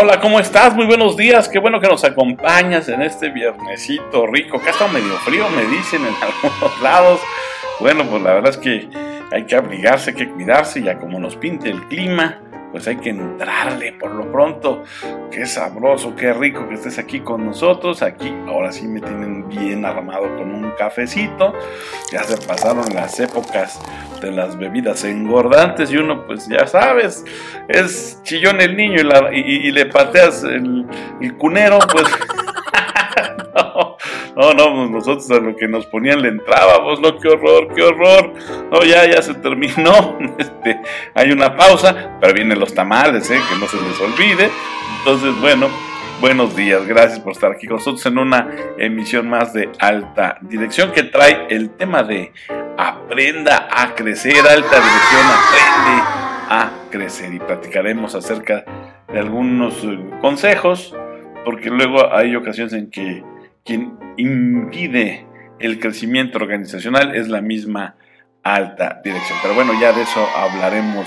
Hola, ¿cómo estás? Muy buenos días, qué bueno que nos acompañas en este viernesito rico. Acá está medio frío, me dicen en algunos lados. Bueno, pues la verdad es que hay que abrigarse, hay que cuidarse, ya como nos pinte el clima pues hay que entrarle por lo pronto. Qué sabroso, qué rico que estés aquí con nosotros. Aquí ahora sí me tienen bien armado con un cafecito. Ya se pasaron las épocas de las bebidas engordantes y uno pues ya sabes, es chillón el niño y, le pateas el, el cunero, pues... No, no, pues nosotros a lo que nos ponían le entrábamos, no, qué horror, qué horror. No, ya, ya se terminó. Este, hay una pausa, pero vienen los tamales, ¿eh? que no se les olvide. Entonces, bueno, buenos días, gracias por estar aquí con nosotros en una emisión más de Alta Dirección que trae el tema de Aprenda a crecer, Alta Dirección, aprende a crecer y platicaremos acerca de algunos eh, consejos, porque luego hay ocasiones en que quien impide el crecimiento organizacional es la misma alta dirección. Pero bueno, ya de eso hablaremos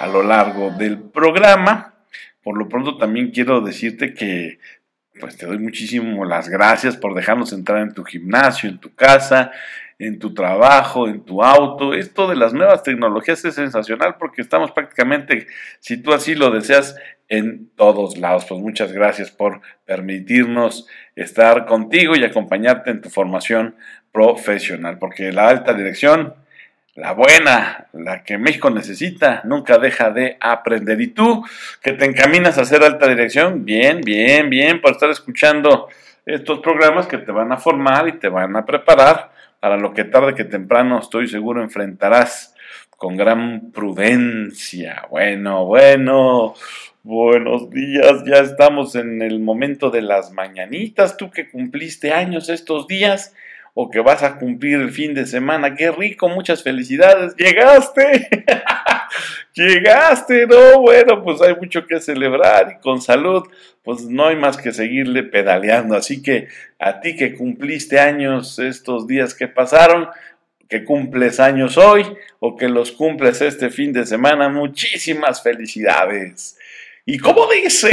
a lo largo del programa. Por lo pronto también quiero decirte que pues te doy muchísimo las gracias por dejarnos entrar en tu gimnasio, en tu casa, en tu trabajo, en tu auto. Esto de las nuevas tecnologías es sensacional porque estamos prácticamente, si tú así lo deseas, en todos lados. Pues muchas gracias por permitirnos estar contigo y acompañarte en tu formación profesional, porque la alta dirección, la buena, la que México necesita, nunca deja de aprender. Y tú, que te encaminas a hacer alta dirección, bien, bien, bien, por estar escuchando estos programas que te van a formar y te van a preparar para lo que tarde que temprano, estoy seguro, enfrentarás con gran prudencia. Bueno, bueno, Buenos días, ya estamos en el momento de las mañanitas. Tú que cumpliste años estos días o que vas a cumplir el fin de semana, qué rico, muchas felicidades. Llegaste, llegaste, ¿no? Bueno, pues hay mucho que celebrar y con salud, pues no hay más que seguirle pedaleando. Así que a ti que cumpliste años estos días que pasaron, que cumples años hoy o que los cumples este fin de semana, muchísimas felicidades. ¿Y cómo dice?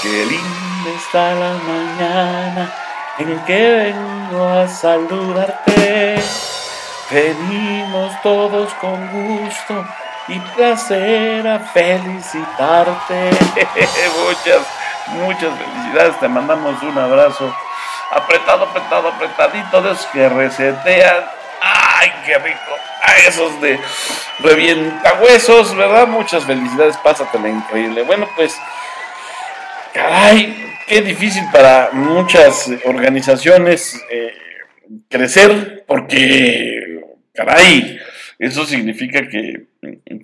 Qué linda está la mañana en que vengo a saludarte. Venimos todos con gusto y placer a felicitarte. muchas, muchas felicidades. Te mandamos un abrazo apretado, apretado, apretadito de esos que resetean. ¡Ay, qué rico! A esos de revienta huesos, ¿verdad? Muchas felicidades, pásatela increíble. Bueno, pues, caray, qué difícil para muchas organizaciones eh, crecer, porque, caray, eso significa que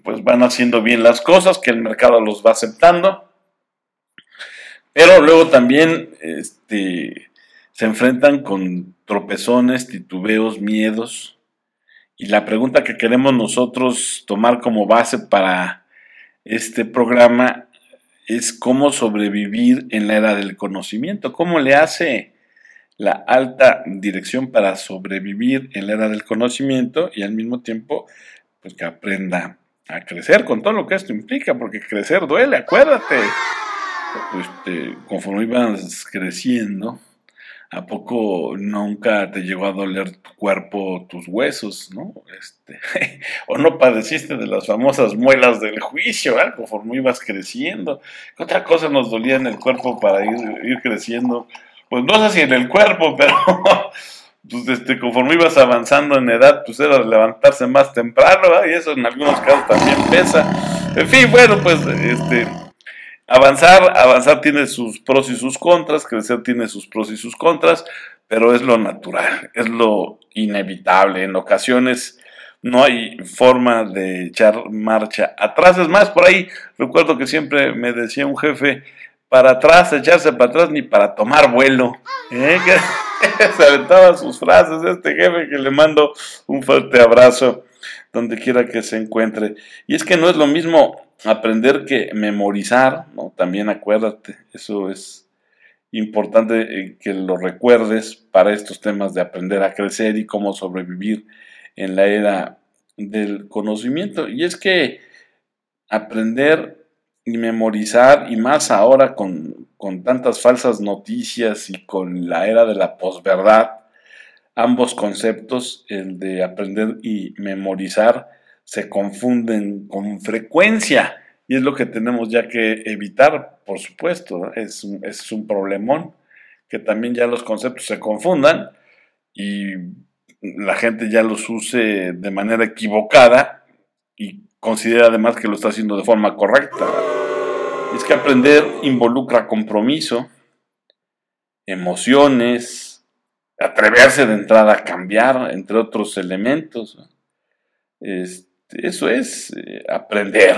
pues van haciendo bien las cosas, que el mercado los va aceptando, pero luego también este, se enfrentan con tropezones, titubeos, miedos, y la pregunta que queremos nosotros tomar como base para este programa es cómo sobrevivir en la era del conocimiento, cómo le hace la alta dirección para sobrevivir en la era del conocimiento y al mismo tiempo pues que aprenda a crecer con todo lo que esto implica, porque crecer duele, acuérdate. Este, conforme ibas creciendo, ¿A poco nunca te llegó a doler tu cuerpo, tus huesos, no? Este, o no padeciste de las famosas muelas del juicio, ¿eh? conforme ibas creciendo. ¿Qué otra cosa nos dolía en el cuerpo para ir, creciendo? Pues no sé si en el cuerpo, pero pues, este, conforme ibas avanzando en edad, pues era levantarse más temprano, y eso en algunos casos también pesa. En fin, bueno, pues este Avanzar, avanzar tiene sus pros y sus contras, crecer tiene sus pros y sus contras, pero es lo natural, es lo inevitable. En ocasiones no hay forma de echar marcha atrás. Es más, por ahí recuerdo que siempre me decía un jefe, para atrás, echarse para atrás, ni para tomar vuelo. ¿Eh? Se aventaba sus frases este jefe que le mando un fuerte abrazo donde quiera que se encuentre. Y es que no es lo mismo aprender que memorizar, ¿no? También acuérdate, eso es importante eh, que lo recuerdes para estos temas de aprender a crecer y cómo sobrevivir en la era del conocimiento. Y es que aprender y memorizar, y más ahora con, con tantas falsas noticias y con la era de la posverdad, ambos conceptos, el de aprender y memorizar, se confunden con frecuencia. Y es lo que tenemos ya que evitar, por supuesto. Es, un, es un problemón que también ya los conceptos se confundan y la gente ya los use de manera equivocada y considera además que lo está haciendo de forma correcta. Es que aprender involucra compromiso, emociones, atreverse de entrada a cambiar, entre otros elementos. Este, eso es eh, aprender.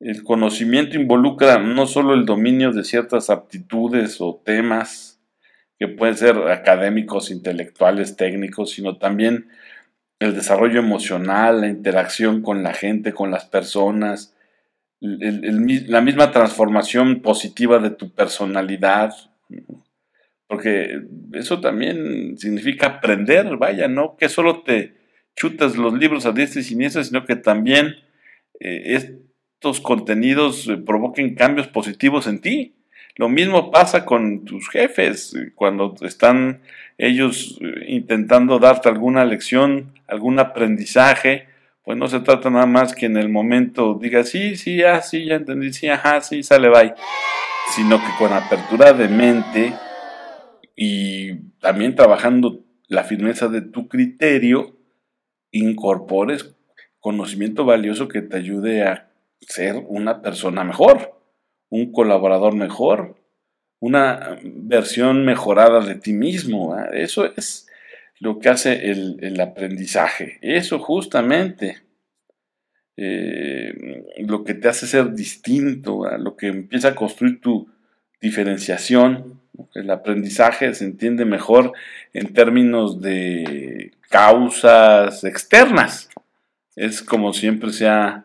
El conocimiento involucra no solo el dominio de ciertas aptitudes o temas que pueden ser académicos, intelectuales, técnicos, sino también el desarrollo emocional, la interacción con la gente, con las personas, la misma transformación positiva de tu personalidad, porque eso también significa aprender, vaya, no que solo te chutas los libros a diestra y siniestra, sino que también eh, estos contenidos eh, provoquen cambios positivos en ti. Lo mismo pasa con tus jefes, cuando están ellos eh, intentando darte alguna lección, algún aprendizaje, pues no se trata nada más que en el momento diga sí, sí, ah, sí, ya entendí, sí, ajá, sí, sale, bye, sino que con apertura de mente y también trabajando la firmeza de tu criterio, incorpores conocimiento valioso que te ayude a ser una persona mejor, un colaborador mejor, una versión mejorada de ti mismo. Eso es lo que hace el, aprendizaje. Eso justamente eh, lo que te hace ser distinto, lo que empieza a construir tu diferenciación. El aprendizaje se entiende mejor en términos de causas externas. Es como siempre se ha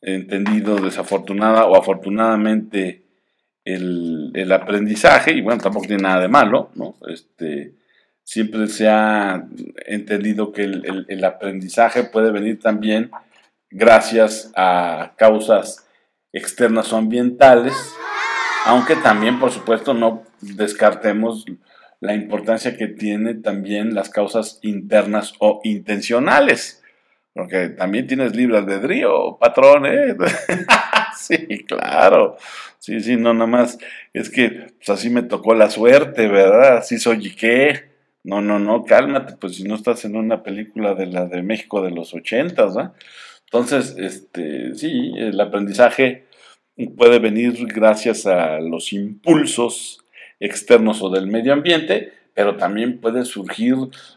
entendido desafortunada o afortunadamente el, aprendizaje, y bueno, tampoco tiene nada de malo, ¿no? Este, siempre se ha entendido que el, aprendizaje puede venir también gracias a causas externas o ambientales, aunque también, por supuesto, no descartemos la importancia que tiene también las causas internas o intencionales, porque también tienes libre albedrío, patrón, ¿eh? sí, claro. Sí, sí, no, nada más. Es que pues así me tocó la suerte, ¿verdad? Así soy y qué. No, no, no, cálmate, pues si no estás en una película de la de México de los ochentas, ¿verdad? Entonces, este, sí, el aprendizaje puede venir gracias a los impulsos externos o del medio ambiente, pero también puede surgir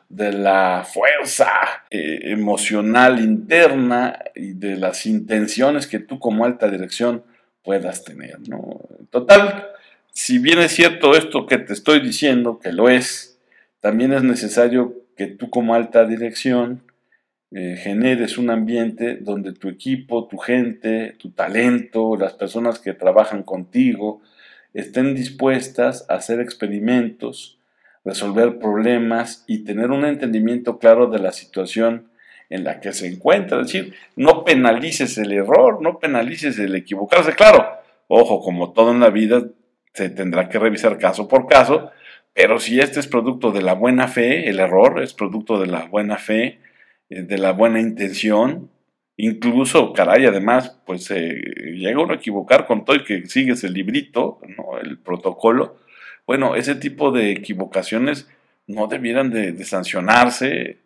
de la fuerza eh, emocional interna y de las intenciones que tú como alta dirección puedas tener. ¿no? Total, si bien es cierto esto que te estoy diciendo, que lo es, también es necesario que tú como alta dirección eh, generes un ambiente donde tu equipo, tu gente, tu talento, las personas que trabajan contigo, estén dispuestas a hacer experimentos, resolver problemas y tener un entendimiento claro de la situación en la que se encuentra. Es decir, no penalices el error, no penalices el equivocarse. Claro, ojo, como todo en la vida, se tendrá que revisar caso por caso, pero si este es producto de la buena fe, el error es producto de la buena fe, de la buena intención, incluso, caray, además, pues se llega uno a equivocar con todo y que sigues el librito, ¿no? el protocolo, bueno, ese tipo de equivocaciones no debieran de, sancionarse,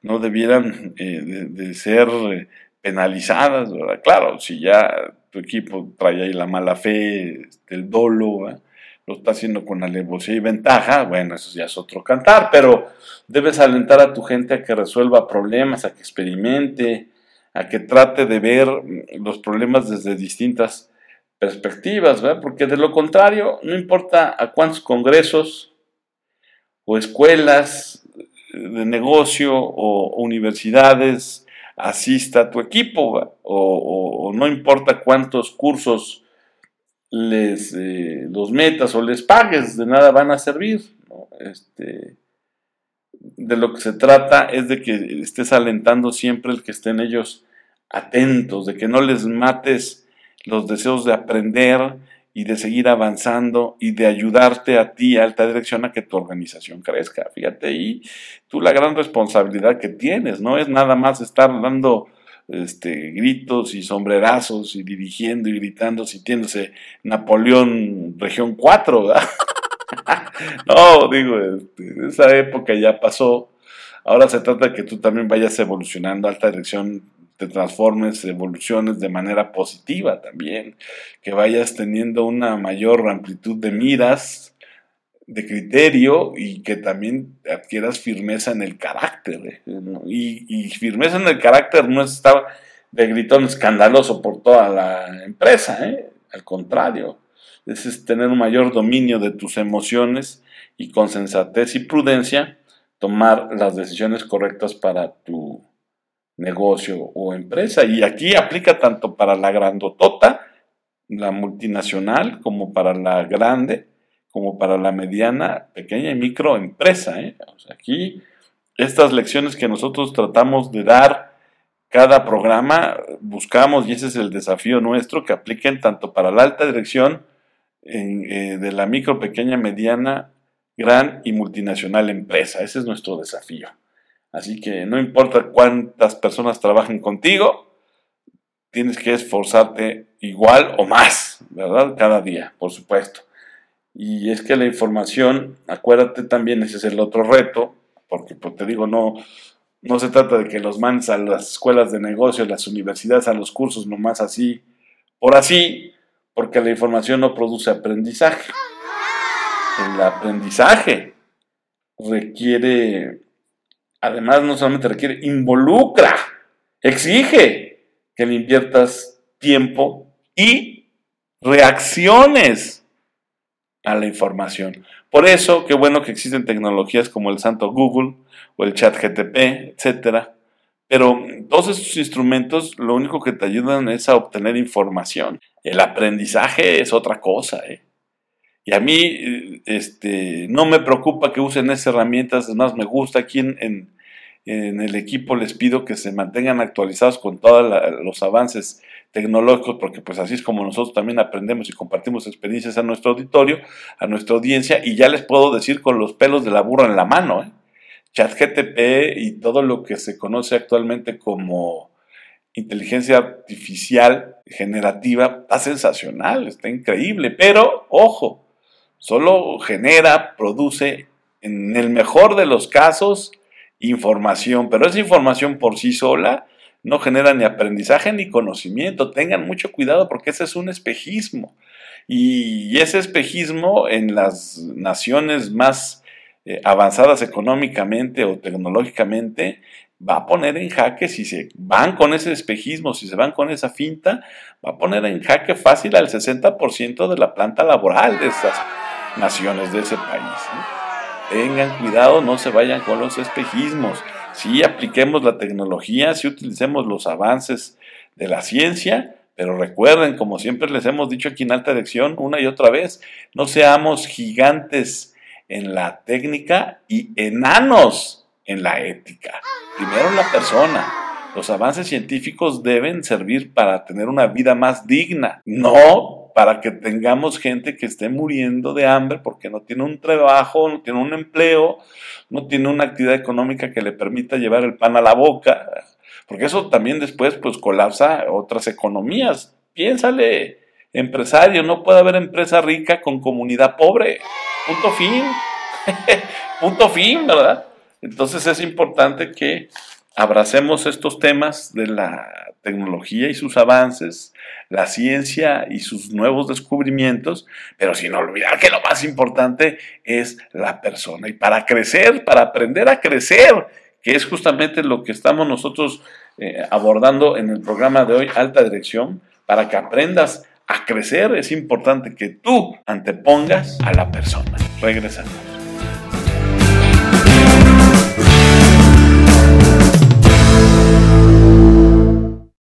no debieran eh, de, ser eh, penalizadas. Claro, si ya tu equipo trae ahí la mala fe, este, el dolo, lo está haciendo con alevosía y ventaja, bueno, eso ya es otro cantar, pero debes alentar a tu gente a que resuelva problemas, a que experimente, a que trate de ver los problemas desde distintas perspectivas, ¿verdad? Porque de lo contrario, no importa a cuántos congresos o escuelas de negocio o universidades asista tu equipo, o, no importa cuántos cursos les eh, los metas o les pagues, de nada van a servir. Este, de lo que se trata es de que estés alentando siempre el que estén ellos atentos, de que no les mates los deseos de aprender y de seguir avanzando y de ayudarte a ti, alta dirección, a que tu organización crezca. Fíjate, y tú la gran responsabilidad que tienes, no es nada más estar dando este, gritos y sombrerazos y dirigiendo y gritando, sintiéndose Napoleón Región 4, no, digo, este, esa época ya pasó. Ahora se trata de que tú también vayas evolucionando, alta dirección, te transformes, evoluciones de manera positiva también, que vayas teniendo una mayor amplitud de miras, de criterio y que también adquieras firmeza en el carácter. ¿eh? Y, firmeza en el carácter no es estar de gritón escandaloso por toda la empresa, ¿eh? al contrario, es tener un mayor dominio de tus emociones y con sensatez y prudencia tomar las decisiones correctas para tu negocio o empresa. Y aquí aplica tanto para la grandotota, la multinacional, como para la grande, como para la mediana, pequeña y microempresa. ¿eh? aquí estas lecciones que nosotros tratamos de dar cada programa, buscamos, y ese es el desafío nuestro, que apliquen tanto para la alta dirección eh, de la micro, pequeña, mediana, gran y multinacional empresa. Ese es nuestro desafío. Así que no importa cuántas personas trabajen contigo, tienes que esforzarte igual o más, ¿verdad? Cada día, por supuesto. Y es que la información, acuérdate también, ese es el otro reto, porque pues, te digo, no, no se trata de que los mandes a las escuelas de negocios, las universidades, a los cursos nomás así, por así, porque la información no produce aprendizaje. El aprendizaje requiere además no solamente requiere, involucra, exige que le inviertas tiempo y reacciones a la información. Por eso, qué bueno que existen tecnologías como el santo Google o el chat GTP, etc. Pero todos estos instrumentos lo único que te ayudan es a obtener información. El aprendizaje es otra cosa. ¿eh? Y a mí este, no me preocupa que usen esas herramientas, es más, me gusta aquí en, el equipo, les pido que se mantengan actualizados con todos los avances tecnológicos, porque pues así es como nosotros también aprendemos y compartimos experiencias a nuestro auditorio, a nuestra audiencia, y ya les puedo decir con los pelos de la burra en la mano, ¿eh? ChatGTP y todo lo que se conoce actualmente como inteligencia artificial generativa está sensacional, está increíble, pero ojo, Solo genera, produce, en el mejor de los casos, información, pero esa información por sí sola no genera ni aprendizaje ni conocimiento. Tengan mucho cuidado porque ese es un espejismo. Y ese espejismo en las naciones más eh, avanzadas económicamente o tecnológicamente va a poner en jaque, si se van con ese espejismo, si se van con esa finta, va a poner en jaque fácil al 60% de la planta laboral de esas naciones de ese país. Tengan cuidado, no se vayan con los espejismos. Sí apliquemos la tecnología, sí utilicemos los avances de la ciencia, pero recuerden, como siempre les hemos dicho aquí en Alta Dirección una y otra vez, no seamos gigantes en la técnica y enanos en la ética. Primero la persona. Los avances científicos deben servir para tener una vida más digna, no para que tengamos gente que esté muriendo de hambre porque no tiene un trabajo, no tiene un empleo, no tiene una actividad económica que le permita llevar el pan a la boca, porque eso también después pues colapsa otras economías. Piénsale, empresario, no puede haber empresa rica con comunidad pobre. Punto fin. Punto fin, ¿verdad? Entonces es importante que abracemos estos temas de la tecnología y sus avances, la ciencia y sus nuevos descubrimientos, pero sin olvidar que lo más importante es la persona. Y para crecer, para aprender a crecer, que es justamente lo que estamos nosotros eh, abordando en el programa de hoy, Alta Dirección, para que aprendas a crecer, es importante que tú antepongas a la persona. Regresando.